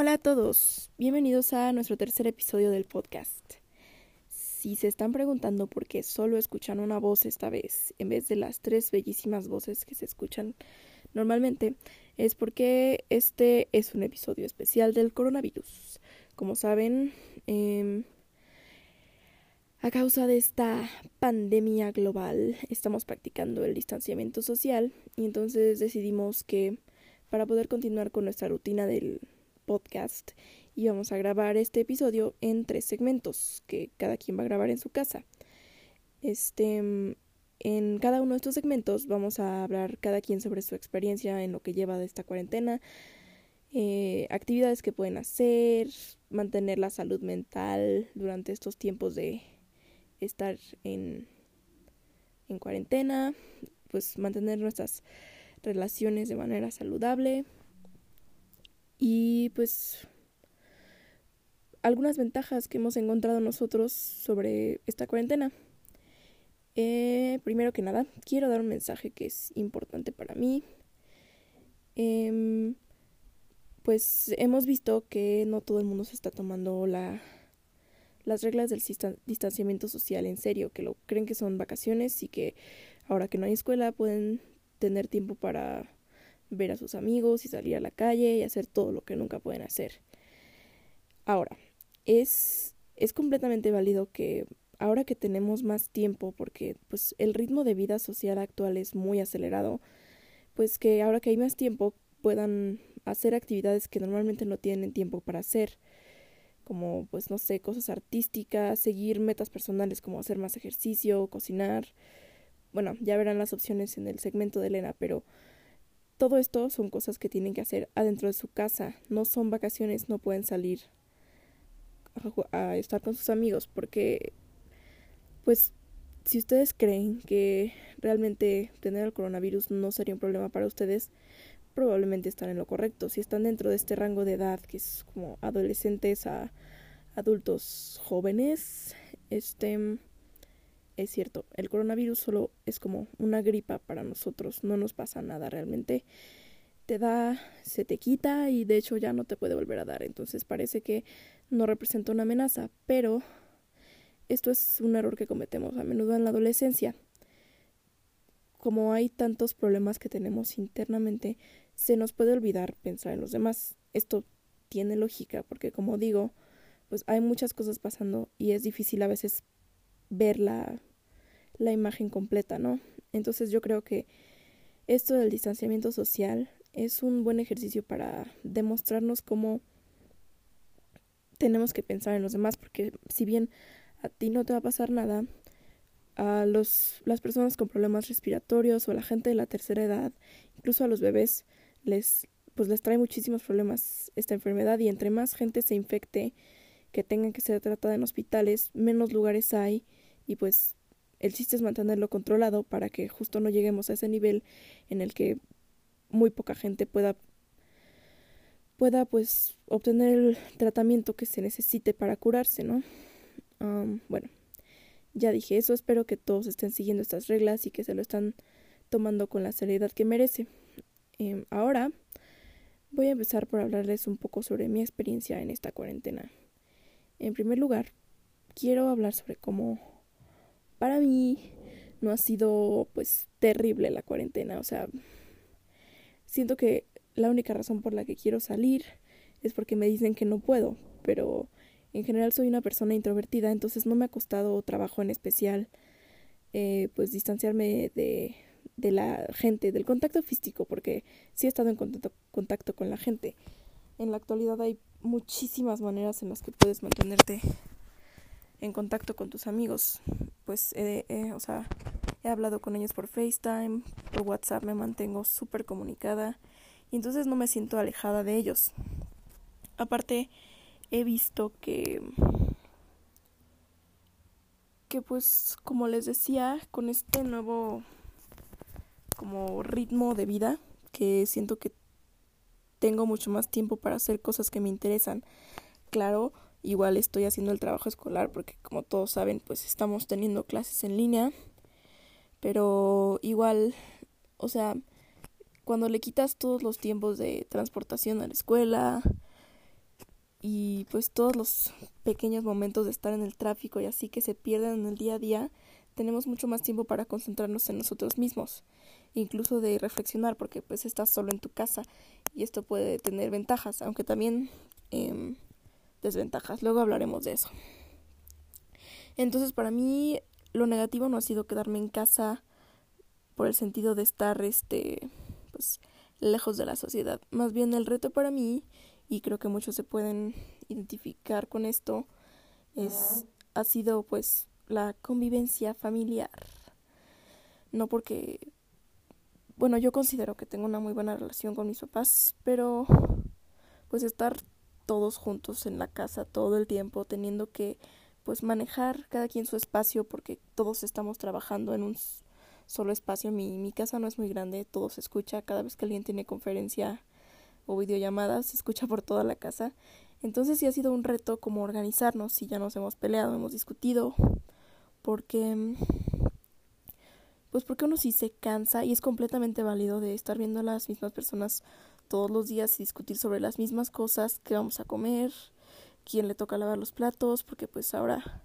Hola a todos, bienvenidos a nuestro tercer episodio del podcast. Si se están preguntando por qué solo escuchan una voz esta vez, en vez de las tres bellísimas voces que se escuchan normalmente, es porque este es un episodio especial del coronavirus. Como saben, em, a causa de esta pandemia global, estamos practicando el distanciamiento social y entonces decidimos que para poder continuar con nuestra rutina del podcast y vamos a grabar este episodio en tres segmentos que cada quien va a grabar en su casa. Este, en cada uno de estos segmentos vamos a hablar cada quien sobre su experiencia en lo que lleva de esta cuarentena, eh, actividades que pueden hacer, mantener la salud mental durante estos tiempos de estar en, en cuarentena, pues mantener nuestras relaciones de manera saludable y pues algunas ventajas que hemos encontrado nosotros sobre esta cuarentena. Eh, primero que nada, quiero dar un mensaje que es importante para mí. Em, pues hemos visto que no todo el mundo se está tomando la, las reglas del distanciamiento social en serio, que lo creen que son vacaciones y que ahora que no hay escuela pueden tener tiempo para ver a sus amigos y salir a la calle y hacer todo lo que nunca pueden hacer. Ahora, es, es completamente válido que ahora que tenemos más tiempo, porque pues el ritmo de vida social actual es muy acelerado, pues que ahora que hay más tiempo puedan hacer actividades que normalmente no tienen tiempo para hacer, como pues no sé, cosas artísticas, seguir metas personales como hacer más ejercicio, cocinar. Bueno, ya verán las opciones en el segmento de Elena, pero todo esto son cosas que tienen que hacer adentro de su casa, no son vacaciones, no pueden salir a, estar con sus amigos porque pues si ustedes creen que realmente tener el coronavirus no sería un problema para ustedes, probablemente están en lo correcto. Si están dentro de este rango de edad que es como adolescentes a adultos jóvenes, este es cierto, el coronavirus solo es como una gripa para nosotros, no nos pasa nada realmente. Te da, se te quita y de hecho ya no te puede volver a dar, entonces parece que no representa una amenaza, pero esto es un error que cometemos a menudo en la adolescencia. Como hay tantos problemas que tenemos internamente, se nos puede olvidar pensar en los demás. Esto tiene lógica porque como digo, pues hay muchas cosas pasando y es difícil a veces ver la, imagen completa, ¿no? Entonces yo creo que esto del distanciamiento social es un buen ejercicio para demostrarnos cómo tenemos que pensar en los demás, porque si bien a ti no te va a pasar nada, a los, las personas con problemas respiratorios o a la gente de la tercera edad, incluso a los bebés, les, pues les trae muchísimos problemas esta enfermedad y entre más gente se infecte que tengan que ser tratada en hospitales, menos lugares hay y pues el chiste es mantenerlo controlado para que justo no lleguemos a ese nivel en el que muy poca gente pueda pueda pues obtener el tratamiento que se necesite para curarse, ¿no? bueno, ya dije eso, espero que todos estén siguiendo estas reglas y que se lo están tomando con la seriedad que merece. Em, ahora voy a empezar por hablarles un poco sobre mi experiencia en esta cuarentena. En primer lugar, quiero hablar sobre cómo para mí no ha sido pues terrible la cuarentena, o sea, siento que la única razón por la que quiero salir es porque me dicen que no puedo, pero en general soy una persona introvertida, entonces no me ha costado trabajo en especial eh, pues distanciarme de, de la gente, del contacto físico, porque sí he estado en contacto, contacto con la gente. En la actualidad hay muchísimas maneras en las que puedes mantenerte en contacto con tus amigos. Pues, o sea, he hablado con ellos por FaceTime, por WhatsApp me mantengo súper comunicada y entonces no me siento alejada de ellos. Aparte, he visto que que pues como les decía con este nuevo como ritmo de vida que siento que tengo mucho más tiempo para hacer cosas que me interesan claro Igual estoy haciendo el trabajo escolar porque como todos saben pues estamos teniendo clases en línea. Pero igual, o sea, cuando le quitas todos los tiempos de transportación a la escuela, y pues todos los pequeños momentos de estar en el tráfico y así que se pierden en el día a día, tenemos mucho más tiempo para concentrarnos en nosotros mismos, incluso de reflexionar porque pues estás solo en tu casa y esto puede tener ventajas, aunque también eh, desventajas. Luego hablaremos de eso. Entonces para mí lo negativo no ha sido quedarme en casa por el sentido de estar este pues lejos de la sociedad. Más bien el reto para mí y creo que muchos se pueden identificar con esto es ha sido pues la convivencia familiar. No porque bueno, yo considero que tengo una muy buena relación con mis papás, pero pues estar todos juntos en la casa todo el tiempo teniendo que pues manejar cada quien su espacio porque todos estamos trabajando en un solo espacio. Mi, mi casa no es muy grande, todo se escucha cada vez que alguien tiene conferencia o videollamadas, se escucha por toda la casa. Entonces sí ha sido un reto como organizarnos, si ya nos hemos peleado, hemos discutido, porque pues porque uno sí se cansa y es completamente válido de estar viendo a las mismas personas todos los días y discutir sobre las mismas cosas, qué vamos a comer, quién le toca lavar los platos, porque pues ahora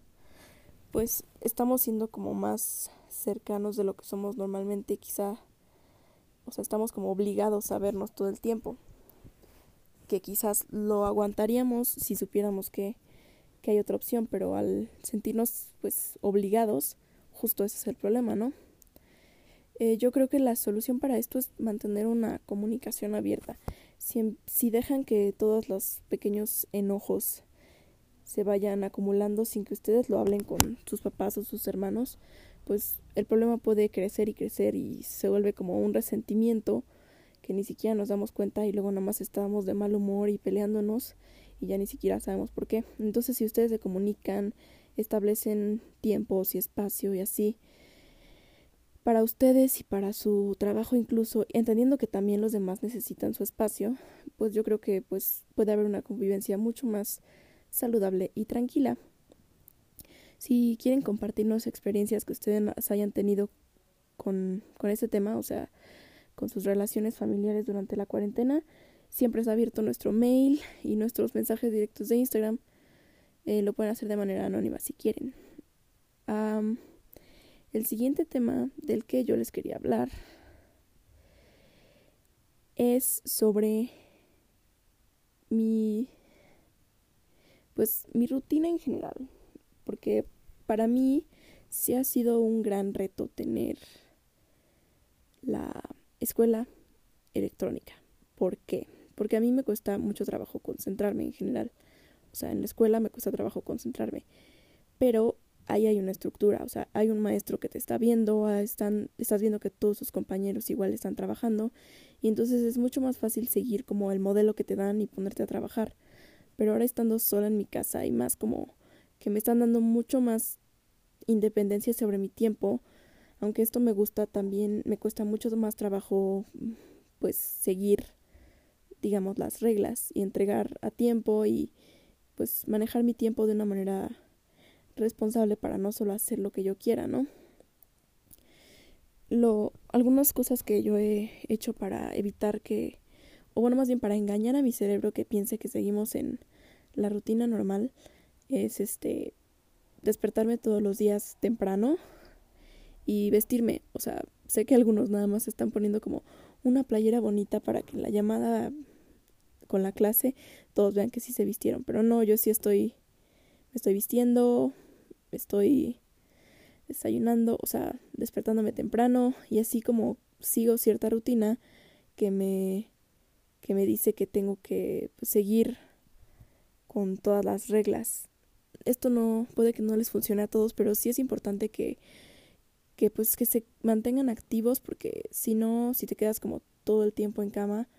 pues estamos siendo como más cercanos de lo que somos normalmente, quizá, o sea, estamos como obligados a vernos todo el tiempo que quizás lo aguantaríamos si supiéramos que, que hay otra opción, pero al sentirnos pues obligados, justo ese es el problema, ¿no? Eh, yo creo que la solución para esto es mantener una comunicación abierta. Si, si dejan que todos los pequeños enojos se vayan acumulando sin que ustedes lo hablen con sus papás o sus hermanos, pues el problema puede crecer y crecer y se vuelve como un resentimiento que ni siquiera nos damos cuenta y luego nada más estábamos de mal humor y peleándonos y ya ni siquiera sabemos por qué. Entonces si ustedes se comunican, establecen tiempos y espacio y así para ustedes y para su trabajo incluso, entendiendo que también los demás necesitan su espacio, pues yo creo que pues puede haber una convivencia mucho más saludable y tranquila. Si quieren compartirnos experiencias que ustedes hayan tenido con, con este tema, o sea, con sus relaciones familiares durante la cuarentena. Siempre es abierto nuestro mail y nuestros mensajes directos de Instagram. Eh, lo pueden hacer de manera anónima si quieren. El siguiente tema del que yo les quería hablar es sobre mi pues mi rutina en general porque para mí sí ha sido un gran reto tener la escuela electrónica. ¿Por qué? Porque a mí me cuesta mucho trabajo concentrarme en general. O sea, en la escuela me cuesta trabajo concentrarme. Pero ahí hay una estructura, o sea, hay un maestro que te está viendo, ah, están, estás viendo que todos sus compañeros igual están trabajando y entonces es mucho más fácil seguir como el modelo que te dan y ponerte a trabajar. Pero ahora estando sola en mi casa y más como que me están dando mucho más independencia sobre mi tiempo, aunque esto me gusta también me cuesta mucho más trabajo pues seguir digamos las reglas y entregar a tiempo y pues manejar mi tiempo de una manera responsable para no solo hacer lo que yo quiera, ¿no? Lo, algunas cosas que yo he hecho para evitar que, o bueno, más bien para engañar a mi cerebro que piense que seguimos en la rutina normal, es este despertarme todos los días temprano, y vestirme. O sea, sé que algunos nada más están poniendo como una playera bonita para que en la llamada con la clase todos vean que sí se vistieron. Pero no, yo sí estoy, me estoy vistiendo, estoy desayunando, o sea, despertándome temprano y así como sigo cierta rutina que me que me dice que tengo que pues, seguir con todas las reglas. Esto no puede que no les funcione a todos, pero sí es importante que que pues que se mantengan activos porque si no, si te quedas como todo el tiempo en cama,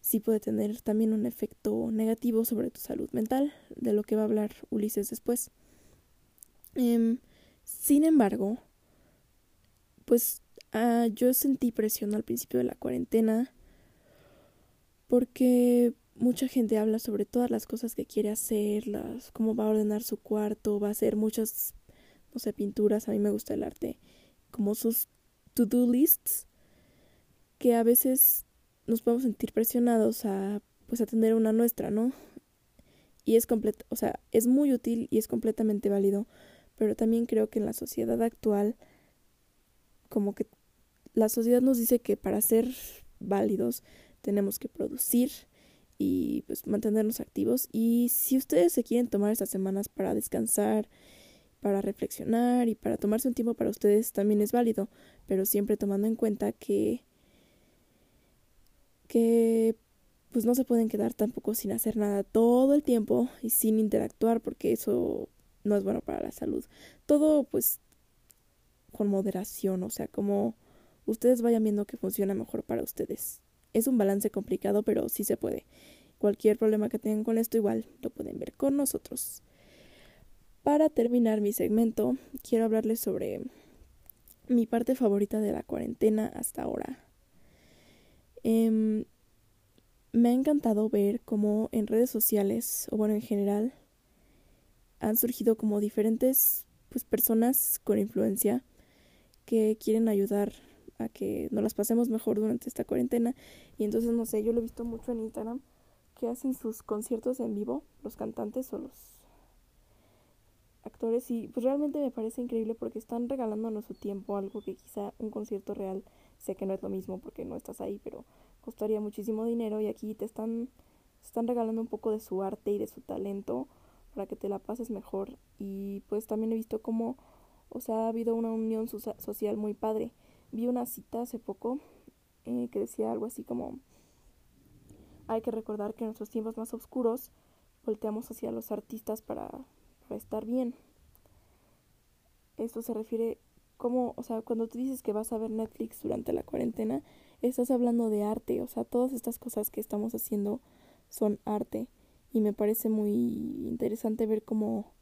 sí puede tener también un efecto negativo sobre tu salud mental, de lo que va a hablar Ulises después. Em, sin embargo, pues ah, yo sentí presión al principio de la cuarentena porque mucha gente habla sobre todas las cosas que quiere hacer, las, cómo va a ordenar su cuarto, va a hacer muchas no sé, pinturas, a mí me gusta el arte, como sus to-do lists, que a veces nos podemos sentir presionados a, pues, a tener una nuestra, ¿no? y es completo, o sea, es muy útil y es completamente válido, pero también creo que en la sociedad actual como que la sociedad nos dice que para ser válidos tenemos que producir y pues mantenernos activos. Y si ustedes se quieren tomar estas semanas para descansar, para reflexionar y para tomarse un tiempo para ustedes también es válido, pero siempre tomando en cuenta que que pues no se pueden quedar tampoco sin hacer nada todo el tiempo y sin interactuar porque eso no es bueno para la salud. Todo pues con moderación, o sea, como ustedes vayan viendo que funciona mejor para ustedes. Es un balance complicado, pero sí se puede. Cualquier problema que tengan con esto igual lo pueden ver con nosotros. Para terminar mi segmento, quiero hablarles sobre mi parte favorita de la cuarentena hasta ahora. Eh, me ha encantado ver cómo en redes sociales, o bueno, en general, han surgido como diferentes pues, personas con influencia que quieren ayudar a que nos las pasemos mejor durante esta cuarentena. Y entonces, no sé, yo lo he visto mucho en Instagram, que hacen sus conciertos en vivo, los cantantes o los actores. Y pues realmente me parece increíble porque están regalándonos su tiempo, algo que quizá un concierto real, sé que no es lo mismo porque no estás ahí, pero costaría muchísimo dinero y aquí te están, están regalando un poco de su arte y de su talento para que te la pases mejor. Y pues también he visto cómo, o sea, ha habido una unión social muy padre. Vi una cita hace poco eh, que decía algo así como, hay que recordar que en nuestros tiempos más oscuros volteamos hacia los artistas para, para estar bien. Esto se refiere como, o sea, cuando tú dices que vas a ver Netflix durante la cuarentena, estás hablando de arte, o sea, todas estas cosas que estamos haciendo son arte y me parece muy interesante ver cómo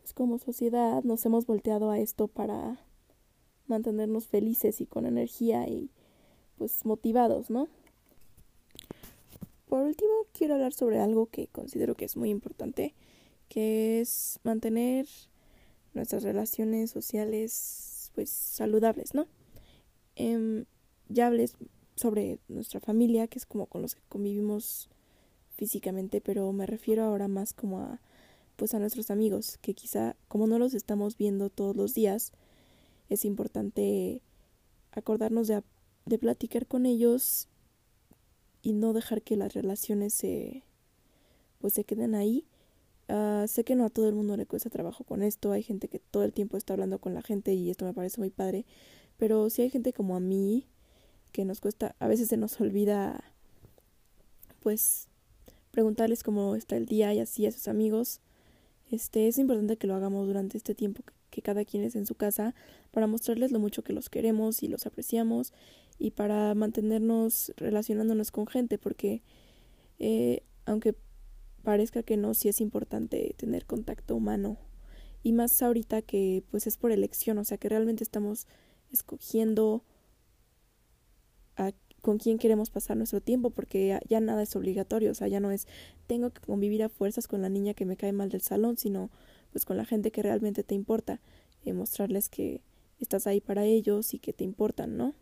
pues como sociedad nos hemos volteado a esto para mantenernos felices y con energía y pues motivados, ¿no? Por último, quiero hablar sobre algo que considero que es muy importante, que es mantener nuestras relaciones sociales pues saludables, ¿no? Eh, ya hablé sobre nuestra familia, que es como con los que convivimos físicamente, pero me refiero ahora más como a pues a nuestros amigos, que quizá como no los estamos viendo todos los días, es importante acordarnos de, de platicar con ellos y no dejar que las relaciones se pues se queden ahí. Uh, sé que no a todo el mundo le cuesta trabajo con esto, hay gente que todo el tiempo está hablando con la gente y esto me parece muy padre, pero si hay gente como a mí que nos cuesta, a veces se nos olvida pues preguntarles cómo está el día y así a sus amigos. Este es importante que lo hagamos durante este tiempo que cada quien es en su casa para mostrarles lo mucho que los queremos y los apreciamos y para mantenernos relacionándonos con gente porque eh, aunque parezca que no, sí es importante tener contacto humano y más ahorita que pues es por elección, o sea que realmente estamos escogiendo con quién queremos pasar nuestro tiempo, porque ya, nada es obligatorio, o sea, ya no es tengo que convivir a fuerzas con la niña que me cae mal del salón, sino pues con la gente que realmente te importa, y mostrarles que estás ahí para ellos y que te importan, ¿no?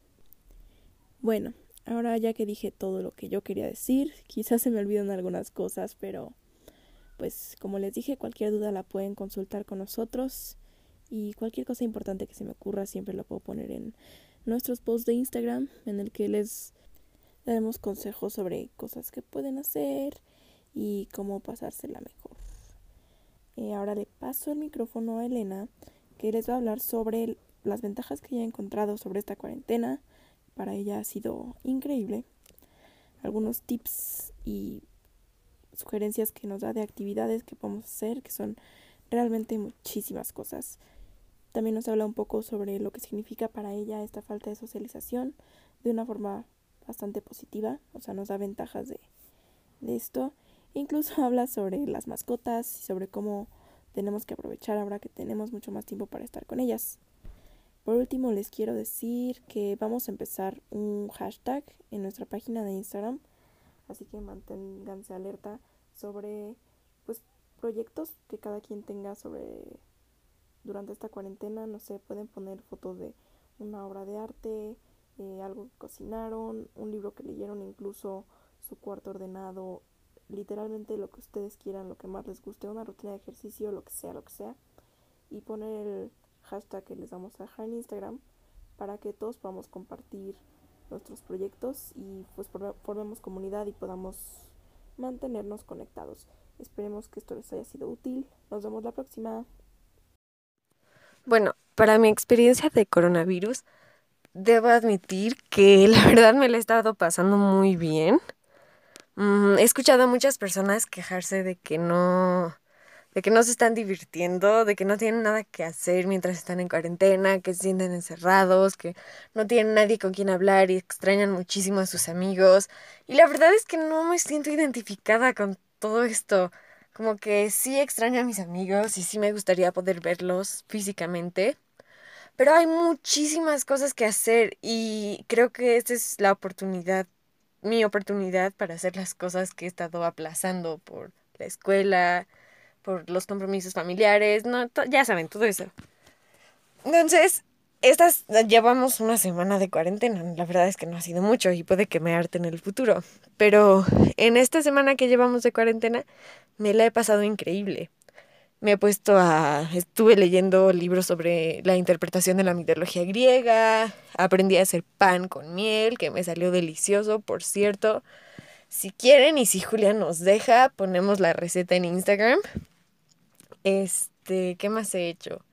Bueno, ahora ya que dije todo lo que yo quería decir, quizás se me olvidan algunas cosas, pero pues como les dije, cualquier duda la pueden consultar con nosotros y cualquier cosa importante que se me ocurra siempre la puedo poner en nuestros posts de Instagram en el que les daremos consejos sobre cosas que pueden hacer y cómo pasársela mejor. Eh, ahora le paso el micrófono a Elena que les va a hablar sobre las ventajas que ella ha encontrado sobre esta cuarentena. Para ella ha sido increíble. Algunos tips y sugerencias que nos da de actividades que podemos hacer, que son realmente muchísimas cosas. También nos habla un poco sobre lo que significa para ella esta falta de socialización de una forma bastante positiva, o sea, nos da ventajas de, de esto. Incluso habla sobre las mascotas y sobre cómo tenemos que aprovechar ahora que tenemos mucho más tiempo para estar con ellas. Por último, les quiero decir que vamos a empezar un hashtag en nuestra página de Instagram, así que manténganse alerta sobre pues proyectos que cada quien tenga sobre durante esta cuarentena, no sé, pueden poner fotos de una obra de arte, eh, algo que cocinaron, un libro que leyeron, incluso su cuarto ordenado, literalmente lo que ustedes quieran, lo que más les guste, una rutina de ejercicio, lo que sea, lo que sea, y poner el hashtag que les vamos a dejar en Instagram para que todos podamos compartir nuestros proyectos y pues formemos comunidad y podamos mantenernos conectados. Esperemos que esto les haya sido útil. Nos vemos la próxima. Bueno, para mi experiencia de coronavirus, debo admitir que la verdad me lo he estado pasando muy bien. Mm, he escuchado a muchas personas quejarse de que no de que no se están divirtiendo, de que no tienen nada que hacer mientras están en cuarentena, que se sienten encerrados, que no tienen nadie con quien hablar y extrañan muchísimo a sus amigos. Y la verdad es que no me siento identificada con todo esto. Como que sí extraño a mis amigos y sí me gustaría poder verlos físicamente. Pero hay muchísimas cosas que hacer y creo que esta es la oportunidad, mi oportunidad para hacer las cosas que he estado aplazando por la escuela, por los compromisos familiares, no, ya saben, todo eso. Entonces, estas llevamos una semana de cuarentena, la verdad es que no ha sido mucho y puede que me en el futuro, pero en esta semana que llevamos de cuarentena me la he pasado increíble. Me he puesto a... estuve leyendo libros sobre la interpretación de la mitología griega, aprendí a hacer pan con miel, que me salió delicioso, por cierto. Si quieren y si Julia nos deja, ponemos la receta en Instagram este, ¿qué más he hecho?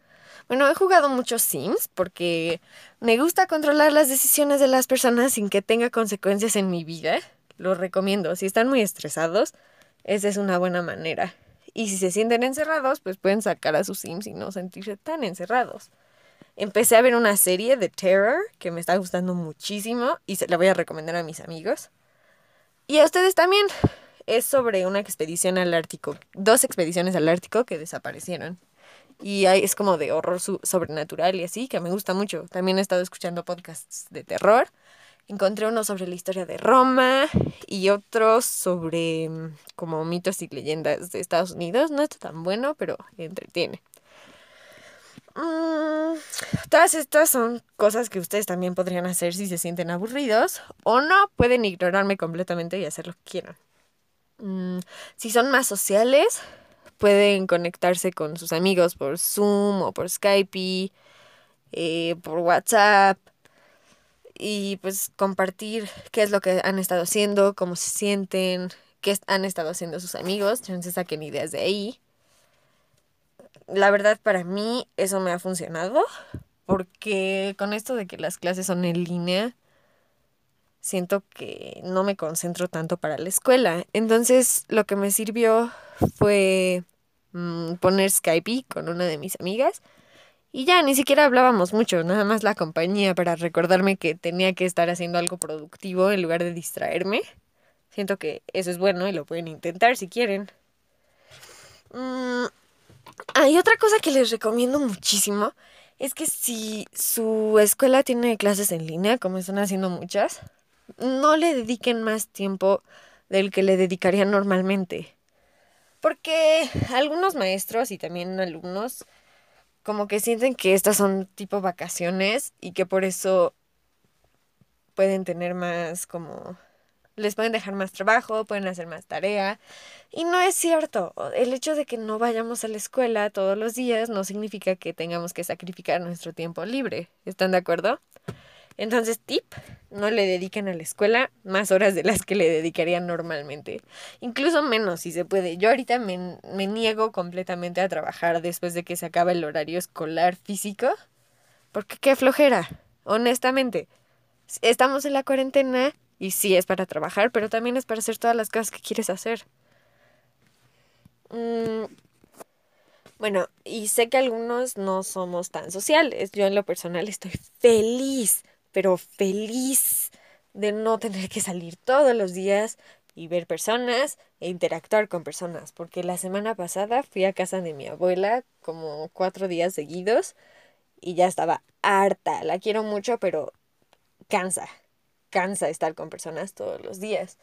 Bueno, he jugado muchos Sims porque me gusta controlar las decisiones de las personas sin que tenga consecuencias en mi vida. Lo recomiendo. Si están muy estresados, esa es una buena manera. Y si se sienten encerrados, pues pueden sacar a sus Sims y no sentirse tan encerrados. Empecé a ver una serie de Terror que me está gustando muchísimo y se la voy a recomendar a mis amigos. Y a ustedes también es sobre una expedición al Ártico, dos expediciones al Ártico que desaparecieron. Y es como de horror sobrenatural y así, que me gusta mucho. También he estado escuchando podcasts de terror. Encontré uno sobre la historia de Roma y otros sobre mm, como mitos y leyendas de Estados Unidos. No está tan bueno, pero entretiene. Mm, todas estas son cosas que ustedes también podrían hacer si se sienten aburridos o no, pueden ignorarme completamente y hacer lo que quieran. Mm, si son más sociales, pueden conectarse con sus amigos por Zoom o por Skype, eh, por WhatsApp y pues compartir qué es lo que han estado haciendo, cómo se sienten, qué han estado haciendo sus amigos, se saquen ideas de ahí. La verdad para mí eso me ha funcionado porque con esto de que las clases son en línea, siento que no me concentro tanto para la escuela. Entonces lo que me sirvió fue mm, poner Skype con una de mis amigas. Y ya, ni siquiera hablábamos mucho, nada más la compañía para recordarme que tenía que estar haciendo algo productivo en lugar de distraerme. Siento que eso es bueno y lo pueden intentar si quieren. Mm, hay otra cosa que les recomiendo muchísimo. Es que si su escuela tiene clases en línea, como están haciendo muchas, no le dediquen más tiempo del que le dedicarían normalmente. Porque algunos maestros y también alumnos como que sienten que estas son tipo vacaciones y que por eso pueden tener más como les pueden dejar más trabajo, pueden hacer más tarea. Y no es cierto. El hecho de que no vayamos a la escuela todos los días no significa que tengamos que sacrificar nuestro tiempo libre. ¿Están de acuerdo? Entonces, tip, no le dediquen a la escuela más horas de las que le dedicarían normalmente. Incluso menos si se puede. Yo ahorita me, me niego completamente a trabajar después de que se acaba el horario escolar físico. Porque qué flojera, honestamente. Estamos en la cuarentena y sí es para trabajar, pero también es para hacer todas las cosas que quieres hacer. Mm, bueno, y sé que algunos no somos tan sociales. Yo en lo personal estoy feliz pero feliz de no tener que salir todos los días y ver personas e interactuar con personas, porque la semana pasada fui a casa de mi abuela como cuatro días seguidos y ya estaba harta, la quiero mucho, pero cansa, cansa estar con personas todos los días.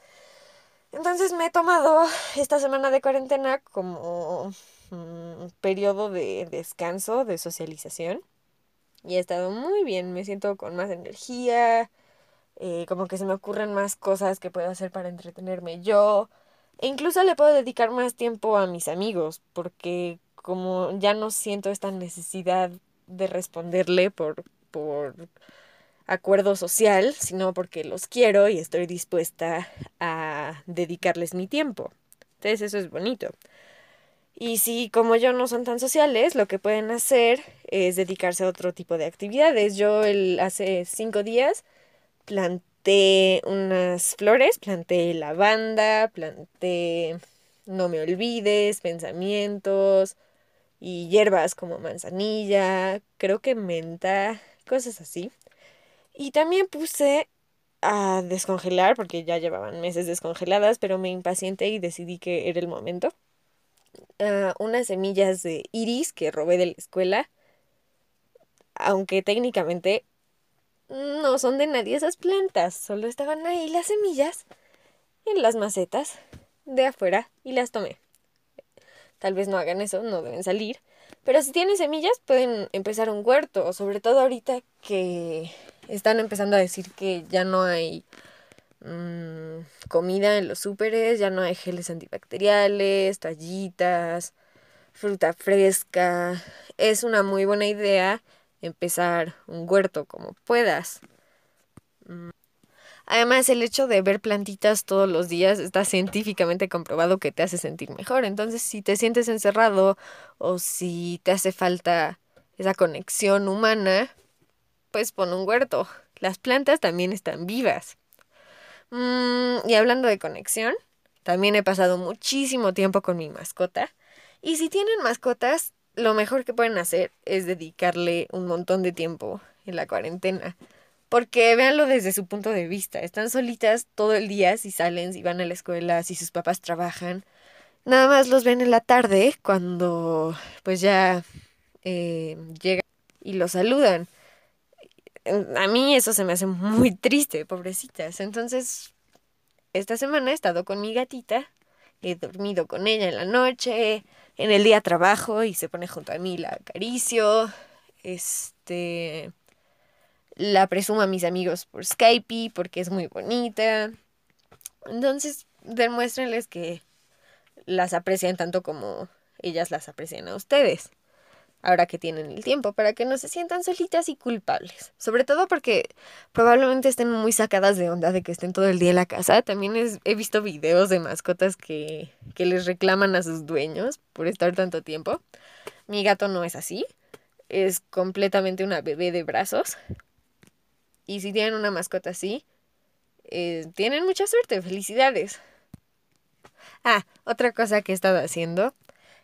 Entonces me he tomado esta semana de cuarentena como un periodo de descanso, de socialización y he estado muy bien, me siento con más energía, eh, como que se me ocurren más cosas que puedo hacer para entretenerme yo. E incluso le puedo dedicar más tiempo a mis amigos, porque como ya no siento esta necesidad de responderle por, por acuerdo social, sino porque los quiero y estoy dispuesta a dedicarles mi tiempo. Entonces eso es bonito. Y si como yo no son tan sociales, lo que pueden hacer es dedicarse a otro tipo de actividades. Yo el, hace cinco días planté unas flores, planté lavanda, planté no me olvides, pensamientos y hierbas como manzanilla, creo que menta, cosas así. Y también puse a descongelar, porque ya llevaban meses descongeladas, pero me impacienté y decidí que era el momento. Ah, unas semillas de iris que robé de la escuela, aunque técnicamente no son de nadie esas plantas, solo estaban ahí las semillas en las macetas de afuera y las tomé. Tal vez no hagan eso, no deben salir. Pero si tienen semillas pueden empezar un huerto, sobre todo ahorita que están empezando a decir que ya no hay mm, comida en los súperes, ya no hay geles antibacteriales, tallitas, fruta fresca. Es una muy buena idea empezar un huerto como puedas. Mm. Además, el hecho de ver plantitas todos los días está científicamente comprobado que te hace sentir mejor. Entonces, si te sientes encerrado o si te hace falta esa conexión humana, pues pon un huerto. Las plantas también están vivas. Mm, y hablando de conexión, también he pasado muchísimo tiempo con mi mascota. Y si tienen mascotas, lo mejor que pueden hacer es dedicarle un montón de tiempo en la cuarentena. Porque véanlo desde su punto de vista. Están solitas todo el día si salen, si van a la escuela, si sus papás trabajan. Nada más los ven en la tarde cuando pues ya eh, llegan y los saludan. A mí eso se me hace muy triste, pobrecitas. Entonces, esta semana he estado con mi gatita, he dormido con ella en la noche, en el día trabajo y se pone junto a mí, la acaricio. Este la presumo a mis amigos por Skype porque es muy bonita. Entonces, demuéstrenles que las aprecian tanto como ellas las aprecian a ustedes. Ahora que tienen el tiempo, para que no se sientan solitas y culpables. Sobre todo porque probablemente estén muy sacadas de onda de que estén todo el día en la casa. También he visto videos de mascotas que, que les reclaman a sus dueños por estar tanto tiempo. Mi gato no es así. Es completamente una bebé de brazos. Y si tienen una mascota así, eh, tienen mucha suerte, felicidades. Ah, otra cosa que he estado haciendo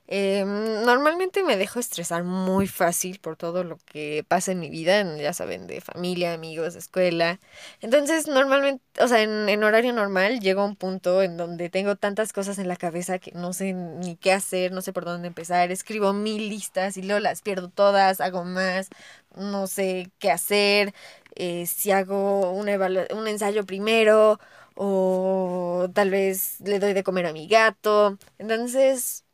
Em, normalmente me dejo estresar muy fácil por todo lo que pasa en mi vida, ya saben, de familia, amigos, escuela. Entonces, normalmente, o sea, en, en horario normal llego a un punto en donde tengo tantas cosas en la cabeza que no sé ni qué hacer, no sé por dónde empezar, escribo mil listas y luego las pierdo todas, hago más, no sé qué hacer, eh, si hago un ensayo primero o tal vez le doy de comer a mi gato. Entonces,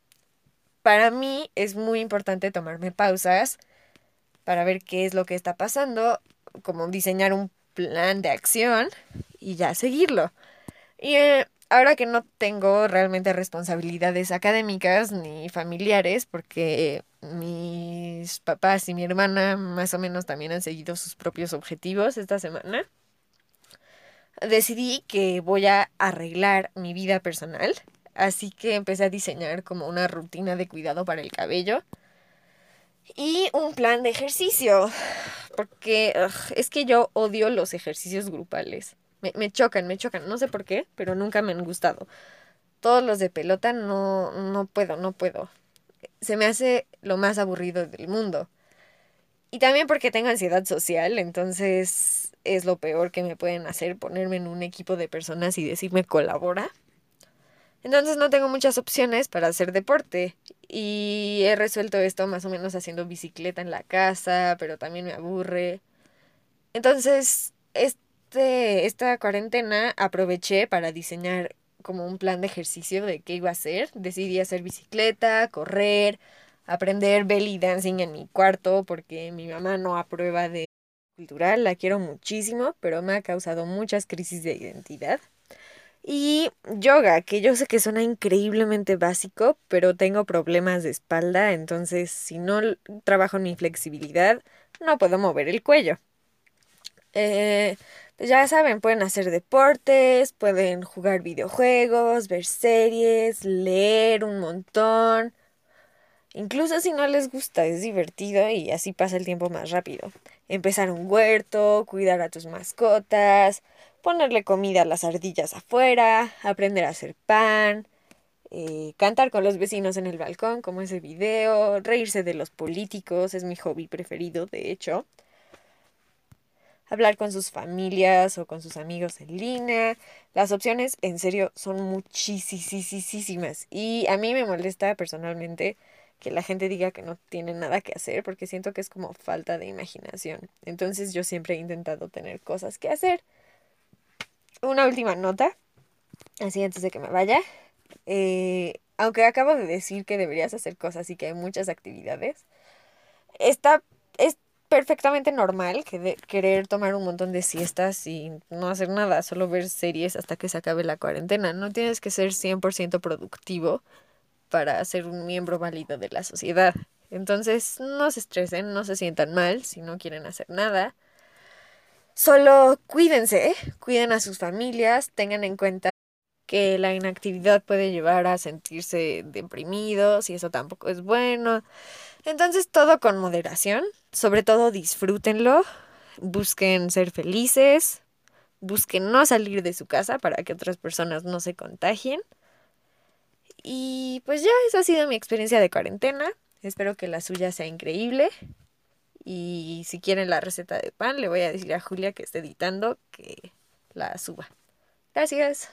para mí es muy importante tomarme pausas para ver qué es lo que está pasando, como diseñar un plan de acción y ya seguirlo. Y eh, ahora que no tengo realmente responsabilidades académicas ni familiares, porque mis papás y mi hermana más o menos también han seguido sus propios objetivos esta semana, decidí que voy a arreglar mi vida personal Así que empecé a diseñar como una rutina de cuidado para el cabello y un plan de ejercicio. Porque es que yo odio los ejercicios grupales. Me, me, chocan, me chocan. No sé por qué, pero nunca me han gustado. Todos los de pelota no, no puedo, no puedo. Se me hace lo más aburrido del mundo. Y también porque tengo ansiedad social, entonces es lo peor que me pueden hacer ponerme en un equipo de personas y decirme colabora. Entonces no tengo muchas opciones para hacer deporte y he resuelto esto más o menos haciendo bicicleta en la casa, pero también me aburre. Entonces, este, esta cuarentena aproveché para diseñar como un plan de ejercicio de qué iba a hacer. Decidí hacer bicicleta, correr, aprender belly dancing en mi cuarto porque mi mamá no aprueba de cultural, la quiero muchísimo, pero me ha causado muchas crisis de identidad. Y yoga, que yo sé que suena increíblemente básico, pero tengo problemas de espalda, entonces si no trabajo en mi flexibilidad, no puedo mover el cuello. Eh, pues ya saben, pueden hacer deportes, pueden jugar videojuegos, ver series, leer un montón. Incluso si no les gusta, es divertido y así pasa el tiempo más rápido. Empezar un huerto, cuidar a tus mascotas, ponerle comida a las ardillas afuera, aprender a hacer pan, eh, cantar con los vecinos en el balcón, como ese video, reírse de los políticos, es mi hobby preferido, de hecho. Hablar con sus familias o con sus amigos en línea. Las opciones, en serio, son muchísimas. Y a mí me molesta personalmente que la gente diga que no tiene nada que hacer, porque siento que es como falta de imaginación. Entonces yo siempre he intentado tener cosas que hacer. Una última nota, así antes de que me vaya. Eh, aunque acabo de decir que deberías hacer cosas y que hay muchas actividades, está, es perfectamente normal querer tomar un montón de siestas y no hacer nada, solo ver series hasta que se acabe la cuarentena. No tienes que ser 100% productivo para ser un miembro válido de la sociedad. Entonces, no se estresen, no se sientan mal si no quieren hacer nada. Solo cuídense, cuiden a sus familias, tengan en cuenta que la inactividad puede llevar a sentirse deprimidos y eso tampoco es bueno. Entonces todo con moderación, sobre todo disfrútenlo, busquen ser felices, busquen no salir de su casa para que otras personas no se contagien. Y pues ya, esa ha sido mi experiencia de cuarentena. Espero que la suya sea increíble. Y si quieren la receta de pan, le voy a decir a Julia que esté editando que la suba. Gracias.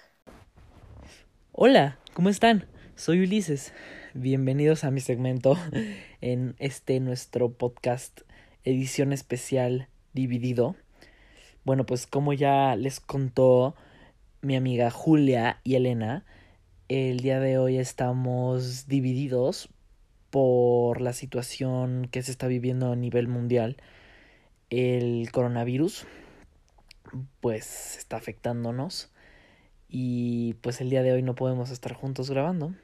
Hola, ¿cómo están? Soy Ulises. Bienvenidos a mi segmento en este nuestro podcast edición especial dividido. Bueno, pues como ya les contó mi amiga Julia y Elena, el día de hoy estamos divididos por la situación que se está viviendo a nivel mundial. El coronavirus pues está afectándonos y pues el día de hoy no podemos estar juntos grabando.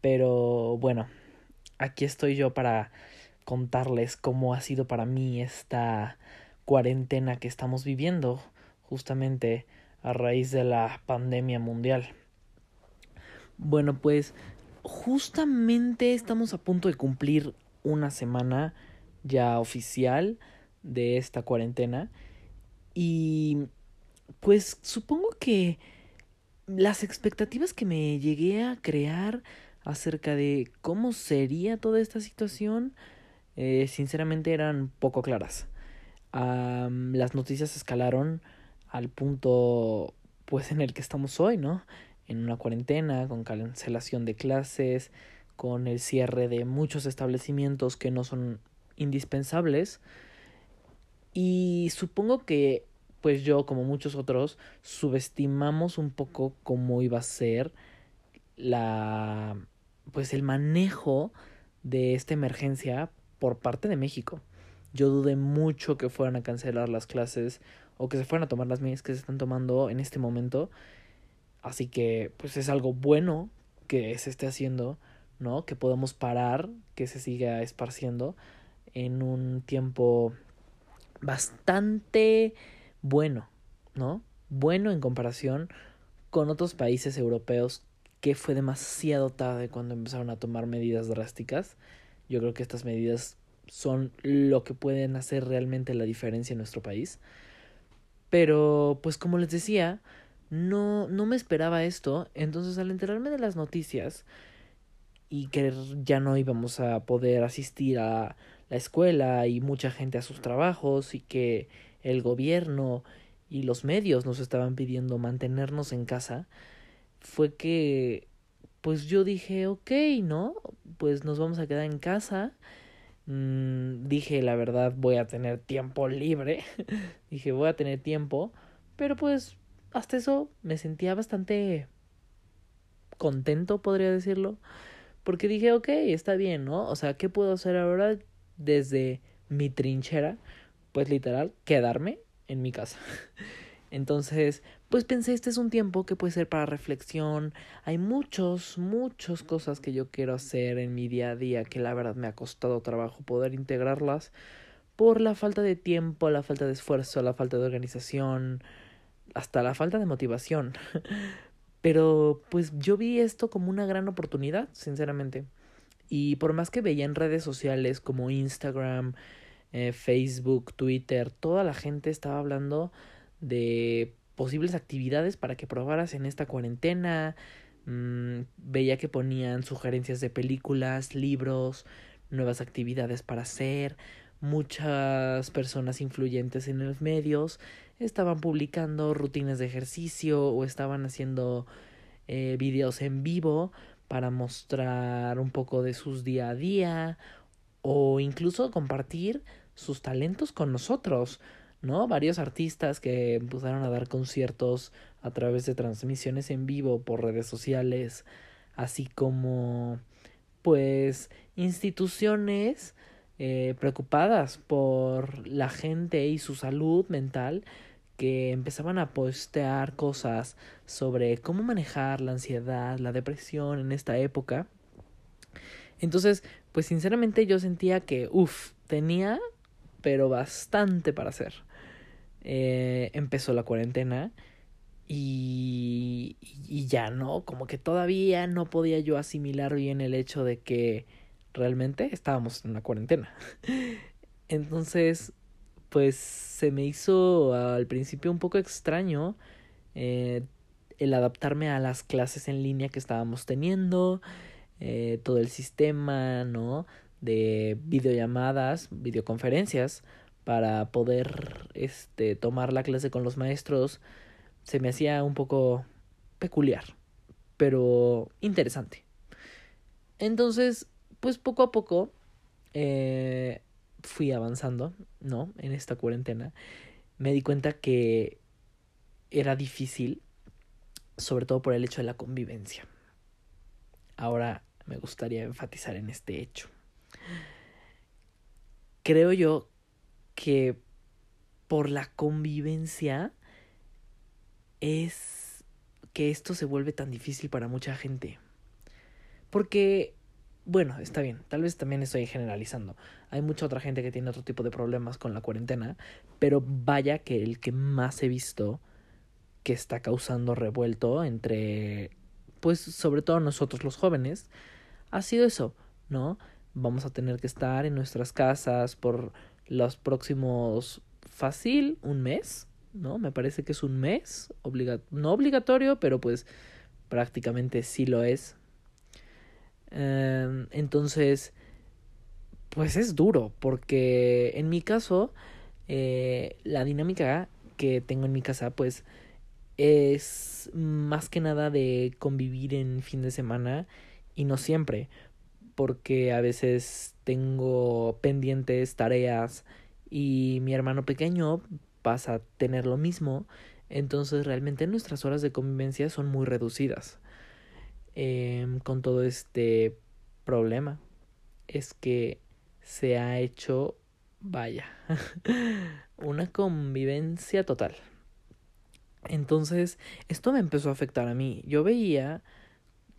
Pero bueno, aquí estoy yo para contarles cómo ha sido para mí esta cuarentena que estamos viviendo justamente a raíz de la pandemia mundial. Bueno, pues justamente estamos a punto de cumplir una semana ya oficial de esta cuarentena y pues supongo que las expectativas que me llegué a crear acerca de cómo sería toda esta situación eh, sinceramente eran poco claras. las noticias escalaron al punto pues en el que estamos hoy, ¿no? En una cuarentena, con cancelación de clases, con el cierre de muchos establecimientos que no son indispensables. Y supongo que, pues yo, como muchos otros, subestimamos un poco cómo iba a ser la pues el manejo de esta emergencia por parte de México. Yo dudé mucho que fueran a cancelar las clases o que se fueran a tomar las medidas que se están tomando en este momento Así que pues es algo bueno que se esté haciendo, ¿no? Que podamos parar, que se siga esparciendo en un tiempo bastante bueno, ¿no? Bueno en comparación con otros países europeos que fue demasiado tarde cuando empezaron a tomar medidas drásticas. Yo creo que estas medidas son lo que pueden hacer realmente la diferencia en nuestro país. Pero, pues como les decía, no, no me esperaba esto. Entonces al enterarme de las noticias y que ya no íbamos a poder asistir a la escuela y mucha gente a sus trabajos y que el gobierno y los medios nos estaban pidiendo mantenernos en casa, fue que pues yo dije, ok, ¿no? Pues nos vamos a quedar en casa. Mm, dije, la verdad, voy a tener tiempo libre. dije, voy a tener tiempo. Pero pues hasta eso me sentía bastante contento, podría decirlo. Porque dije, ok, está bien, ¿no? O sea, ¿qué puedo hacer ahora desde mi trinchera? Pues literal, quedarme en mi casa. Entonces, pues pensé, este es un tiempo que puede ser para reflexión. Hay muchos, muchas cosas que yo quiero hacer en mi día a día que la verdad me ha costado trabajo poder integrarlas por la falta de tiempo, la falta de esfuerzo, la falta de organización, hasta la falta de motivación. Pero pues yo vi esto como una gran oportunidad, sinceramente. Y por más que veía en redes sociales como Instagram, eh, Facebook, Twitter, toda la gente estaba hablando de posibles actividades para que probaras en esta cuarentena. Mm, veía que ponían sugerencias de películas, libros, nuevas actividades para hacer. Muchas personas influyentes en los medios estaban publicando rutinas de ejercicio o estaban haciendo eh, videos en vivo para mostrar un poco de sus día a día o incluso compartir sus talentos con nosotros, ¿no? Varios artistas que empezaron a dar conciertos a través de transmisiones en vivo por redes sociales, así como pues instituciones eh, preocupadas por la gente y su salud mental que empezaban a postear cosas sobre cómo manejar la ansiedad, la depresión en esta época. Entonces, pues sinceramente yo sentía que, uff, tenía, pero bastante para hacer. Eh, empezó la cuarentena y, y ya no, como que todavía no podía yo asimilar bien el hecho de que realmente estábamos en una cuarentena. Entonces, pues se me hizo al principio un poco extraño eh, el adaptarme a las clases en línea que estábamos teniendo, eh, todo el sistema, ¿no? De videollamadas, videoconferencias, para poder este, tomar la clase con los maestros, se me hacía un poco peculiar, pero interesante. Entonces, pues poco a poco eh, fui avanzando, ¿no? En esta cuarentena. Me di cuenta que era difícil, sobre todo por el hecho de la convivencia. Ahora me gustaría enfatizar en este hecho. Creo yo que por la convivencia es que esto se vuelve tan difícil para mucha gente. Porque bueno, está bien, tal vez también estoy generalizando. Hay mucha otra gente que tiene otro tipo de problemas con la cuarentena, pero vaya que el que más he visto que está causando revuelto entre, pues sobre todo nosotros los jóvenes, ha sido eso, ¿no? Vamos a tener que estar en nuestras casas por los próximos, fácil, un mes, ¿no? Me parece que es un mes, no obligatorio, pero pues prácticamente sí lo es Em, entonces, pues es duro, porque en mi caso, eh, la dinámica que tengo en mi casa, pues es más que nada de convivir en fin de semana y no siempre, porque a veces tengo pendientes, tareas y mi hermano pequeño pasa a tener lo mismo, entonces realmente nuestras horas de convivencia son muy reducidas. Em, con todo este problema es que se ha hecho, vaya, una convivencia total. Entonces, esto me empezó a afectar a mí. Yo veía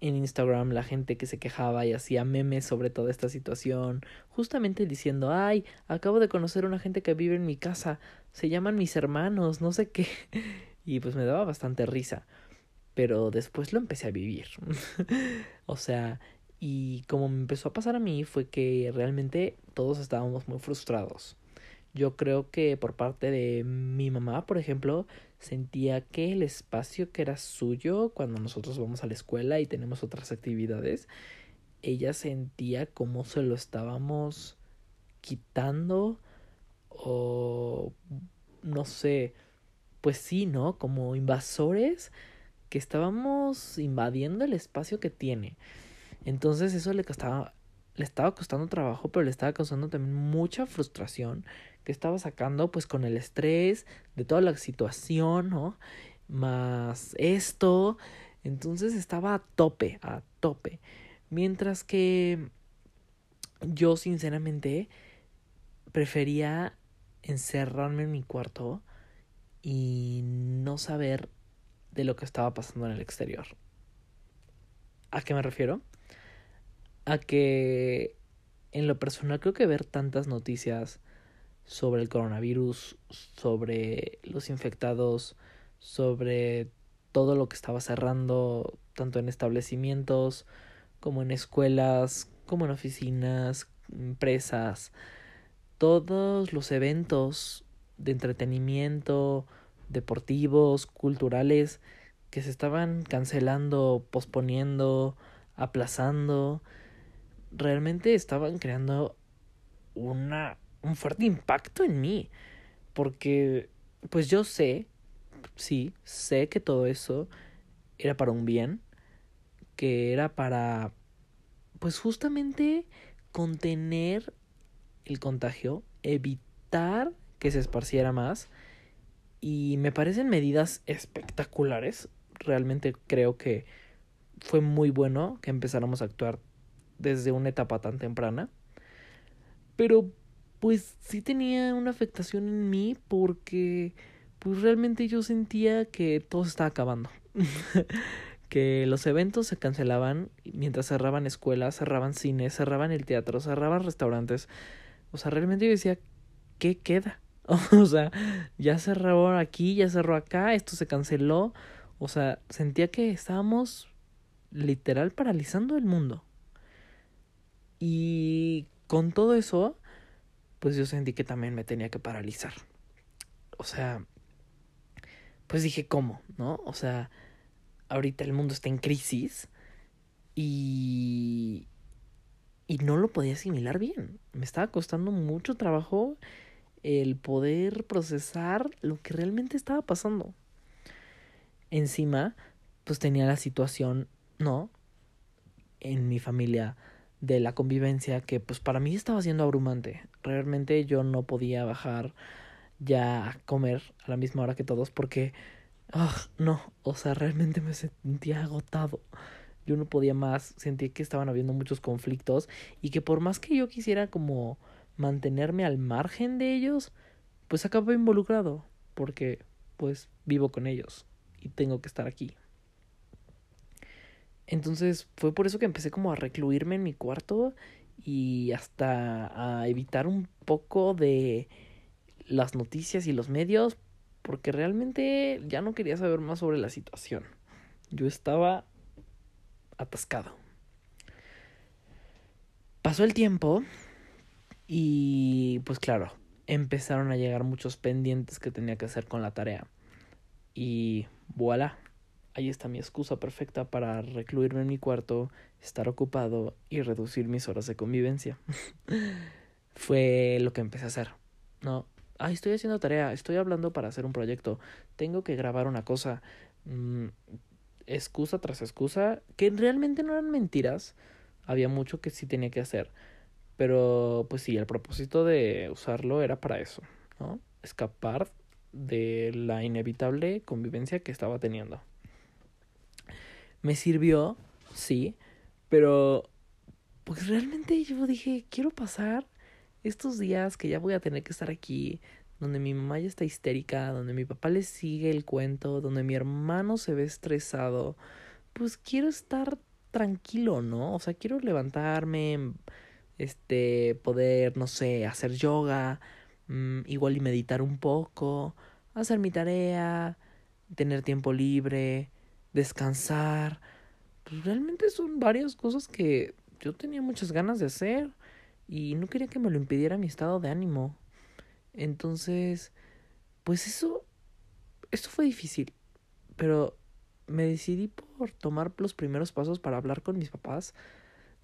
en Instagram la gente que se quejaba y hacía memes sobre toda esta situación, justamente diciendo, ay, acabo de conocer a una gente que vive en mi casa, se llaman mis hermanos, no sé qué. Y pues me daba bastante risa pero después lo empecé a vivir. o sea, y como me empezó a pasar a mí fue que realmente todos estábamos muy frustrados. Yo creo que por parte de mi mamá, por ejemplo, sentía que el espacio que era suyo cuando nosotros vamos a la escuela y tenemos otras actividades, ella sentía como se lo estábamos quitando o no sé, pues sí, ¿no? Como invasores que estábamos invadiendo el espacio que tiene. Entonces eso le costaba, le estaba costando trabajo, pero le estaba causando también mucha frustración que estaba sacando pues con el estrés de toda la situación, ¿no? Más esto. Entonces estaba a tope, a tope. Mientras que yo sinceramente prefería encerrarme en mi cuarto y no saber de lo que estaba pasando en el exterior. ¿A qué me refiero? A que en lo personal creo que ver tantas noticias sobre el coronavirus, sobre los infectados, sobre todo lo que estaba cerrando, tanto en establecimientos como en escuelas, como en oficinas, empresas, todos los eventos de entretenimiento, deportivos, culturales, que se estaban cancelando, posponiendo, aplazando, realmente estaban creando una, un fuerte impacto en mí. Porque, pues yo sé, sí, sé que todo eso era para un bien, que era para, pues justamente contener el contagio, evitar que se esparciera más. Y me parecen medidas espectaculares. Realmente creo que fue muy bueno que empezáramos a actuar desde una etapa tan temprana. Pero pues sí tenía una afectación en mí porque pues realmente yo sentía que todo se estaba acabando. que los eventos se cancelaban mientras cerraban escuelas, cerraban cines, cerraban el teatro, cerraban restaurantes. O sea, realmente yo decía, ¿qué queda? o sea, ya cerró aquí, ya cerró acá, esto se canceló. O sea, sentía que estábamos literal paralizando el mundo. Y con todo eso, pues yo sentí que también me tenía que paralizar. O sea, pues dije, ¿cómo? ¿No? O sea, ahorita el mundo está en crisis y... Y no lo podía asimilar bien. Me estaba costando mucho trabajo el poder procesar lo que realmente estaba pasando. Encima, pues tenía la situación, ¿no? En mi familia de la convivencia que pues para mí estaba siendo abrumante. Realmente yo no podía bajar ya a comer a la misma hora que todos porque oh, no, o sea, realmente me sentía agotado. Yo no podía más, sentí que estaban habiendo muchos conflictos y que por más que yo quisiera como mantenerme al margen de ellos, pues acabo involucrado porque pues vivo con ellos y tengo que estar aquí. Entonces fue por eso que empecé como a recluirme en mi cuarto y hasta a evitar un poco de las noticias y los medios porque realmente ya no quería saber más sobre la situación. Yo estaba atascado. Pasó el tiempo y pues claro, empezaron a llegar muchos pendientes que tenía que hacer con la tarea. Y voilà, ahí está mi excusa perfecta para recluirme en mi cuarto, estar ocupado y reducir mis horas de convivencia. Fue lo que empecé a hacer. No, ay, estoy haciendo tarea, estoy hablando para hacer un proyecto, tengo que grabar una cosa. Mm, excusa tras excusa, que realmente no eran mentiras. Había mucho que sí tenía que hacer. Pero pues sí, el propósito de usarlo era para eso, ¿no? Escapar de la inevitable convivencia que estaba teniendo. Me sirvió, sí, pero pues realmente yo dije, quiero pasar estos días que ya voy a tener que estar aquí, donde mi mamá ya está histérica, donde mi papá le sigue el cuento, donde mi hermano se ve estresado, pues quiero estar tranquilo, ¿no? O sea, quiero levantarme, este, poder, no sé, hacer yoga, mm, igual y meditar un poco, hacer mi tarea, tener tiempo libre, descansar. Pues realmente son varias cosas que yo tenía muchas ganas de hacer y no quería que me lo impidiera mi estado de ánimo. Entonces, pues eso, esto fue difícil, pero me decidí por tomar los primeros pasos para hablar con mis papás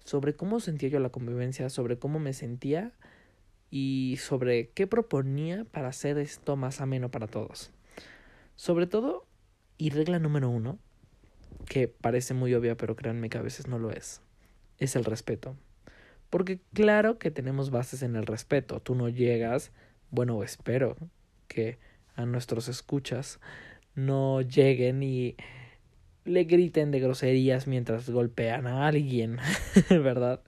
sobre cómo sentía yo la convivencia, sobre cómo me sentía y sobre qué proponía para hacer esto más ameno para todos. Sobre todo, y regla número uno, que parece muy obvia, pero créanme que a veces no lo es, es el respeto. Porque claro que tenemos bases en el respeto. Tú no llegas, bueno, espero que a nuestros escuchas no lleguen y le griten de groserías mientras golpean a alguien, ¿verdad?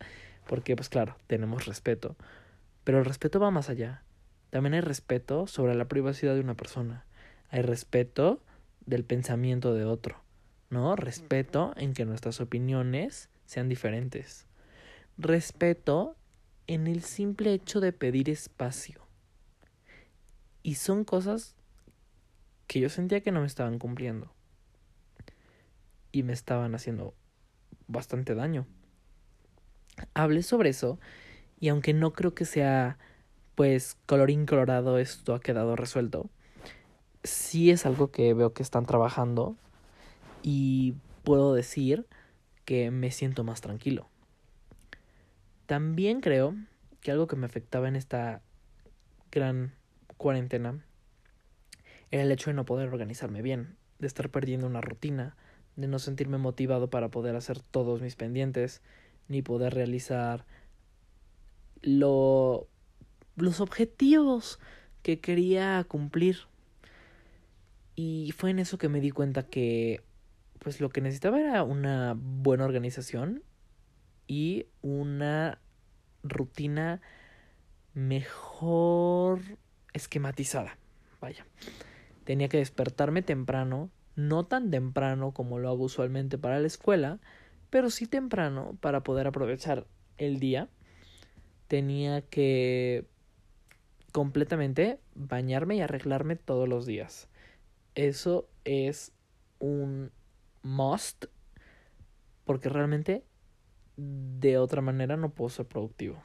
Porque pues claro, tenemos respeto. Pero el respeto va más allá. También hay respeto sobre la privacidad de una persona. Hay respeto del pensamiento de otro, ¿no? Respeto en que nuestras opiniones sean diferentes. Respeto en el simple hecho de pedir espacio. Y son cosas que yo sentía que no me estaban cumpliendo. Y me estaban haciendo bastante daño. Hablé sobre eso y aunque no creo que sea pues colorín colorado esto ha quedado resuelto, sí es algo que veo que están trabajando y puedo decir que me siento más tranquilo. También creo que algo que me afectaba en esta gran cuarentena era el hecho de no poder organizarme bien, de estar perdiendo una rutina, de no sentirme motivado para poder hacer todos mis pendientes, ni poder realizar lo, los objetivos que quería cumplir. Y fue en eso que me di cuenta que pues lo que necesitaba era una buena organización y una rutina mejor esquematizada. Vaya. Tenía que despertarme temprano, no tan temprano como lo hago usualmente para la escuela, pero sí temprano para poder aprovechar el día. Tenía que completamente bañarme y arreglarme todos los días. Eso es un must porque realmente de otra manera no puedo ser productivo.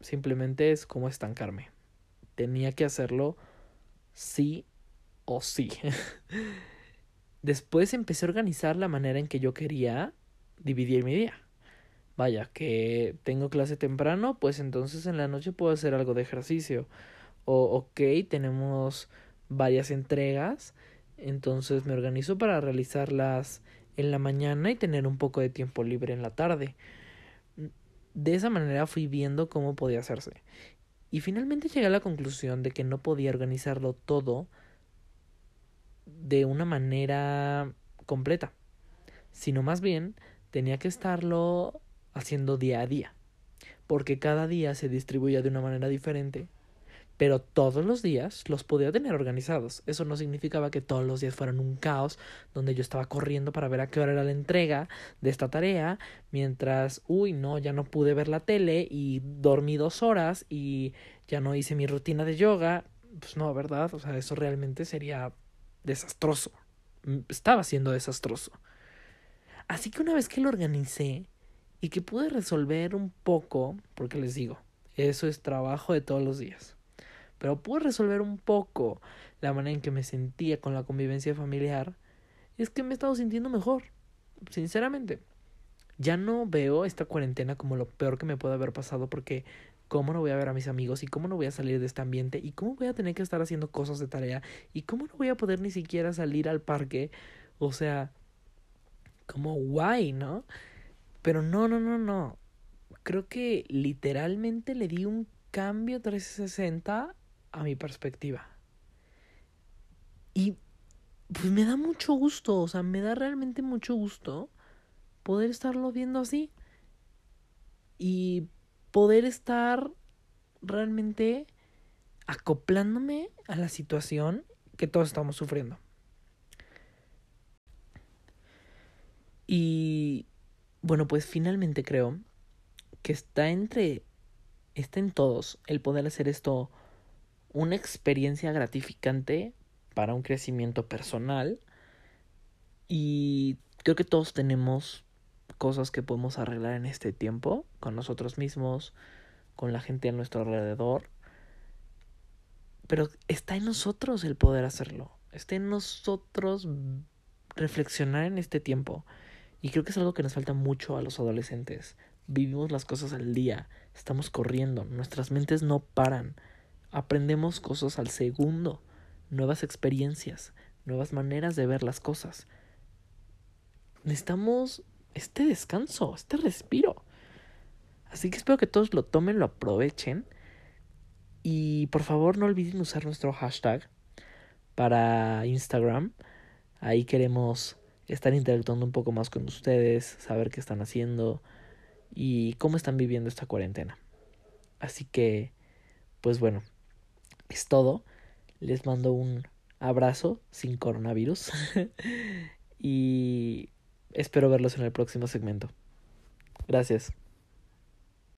Simplemente es como estancarme. Tenía que hacerlo sí o sí. Después empecé a organizar la manera en que yo quería dividir mi día. Vaya, que tengo clase temprano, pues entonces en la noche puedo hacer algo de ejercicio. O, ok, tenemos varias entregas, entonces me organizo para realizarlas en la mañana y tener un poco de tiempo libre en la tarde. De esa manera fui viendo cómo podía hacerse. Y finalmente llegué a la conclusión de que no podía organizarlo todo de una manera completa, sino más bien tenía que estarlo haciendo día a día, porque cada día se distribuía de una manera diferente, pero todos los días los podía tener organizados. Eso no significaba que todos los días fueran un caos donde yo estaba corriendo para ver a qué hora era la entrega de esta tarea, mientras, uy, no, ya no pude ver la tele y dormí dos horas y ya no hice mi rutina de yoga. Pues no, ¿verdad? O sea, eso realmente sería desastroso. Mm, estaba siendo desastroso. Así que una vez que lo organicé y que pude resolver un poco, porque les digo, eso es trabajo de todos los días, pero pude resolver un poco la manera en que me sentía con la convivencia familiar, es que me he estado sintiendo mejor, sinceramente. Ya no veo esta cuarentena como lo peor que me puede haber pasado porque cómo no voy a ver a mis amigos y cómo no voy a salir de este ambiente y cómo voy a tener que estar haciendo cosas de tarea y cómo no voy a poder ni siquiera salir al parque. O sea, como guay, ¿no? Pero no, no, no, no. Creo que literalmente le di un cambio 360 a mi perspectiva. Y pues me da mucho gusto, o sea, me da realmente mucho gusto poder estarlo viendo así. Y poder estar realmente acoplándome a la situación que todos estamos sufriendo. Y bueno, pues finalmente creo que está entre está en todos el poder hacer esto una experiencia gratificante para un crecimiento personal y creo que todos tenemos cosas que podemos arreglar en este tiempo con nosotros mismos, con la gente a nuestro alrededor. Pero está en nosotros el poder hacerlo. Está en nosotros reflexionar en este tiempo. Y creo que es algo que nos falta mucho a los adolescentes. Vivimos las cosas al día, estamos corriendo, nuestras mentes no paran. Aprendemos cosas al segundo, nuevas experiencias, nuevas maneras de ver las cosas. Necesitamos este descanso, este respiro. Así que espero que todos lo tomen, lo aprovechen. Y por favor no olviden usar nuestro hashtag para Instagram. Ahí queremos estar interactuando un poco más con ustedes, saber qué están haciendo y cómo están viviendo esta cuarentena. Así que, pues bueno, es todo. Les mando un abrazo sin coronavirus y espero verlos en el próximo segmento. Gracias.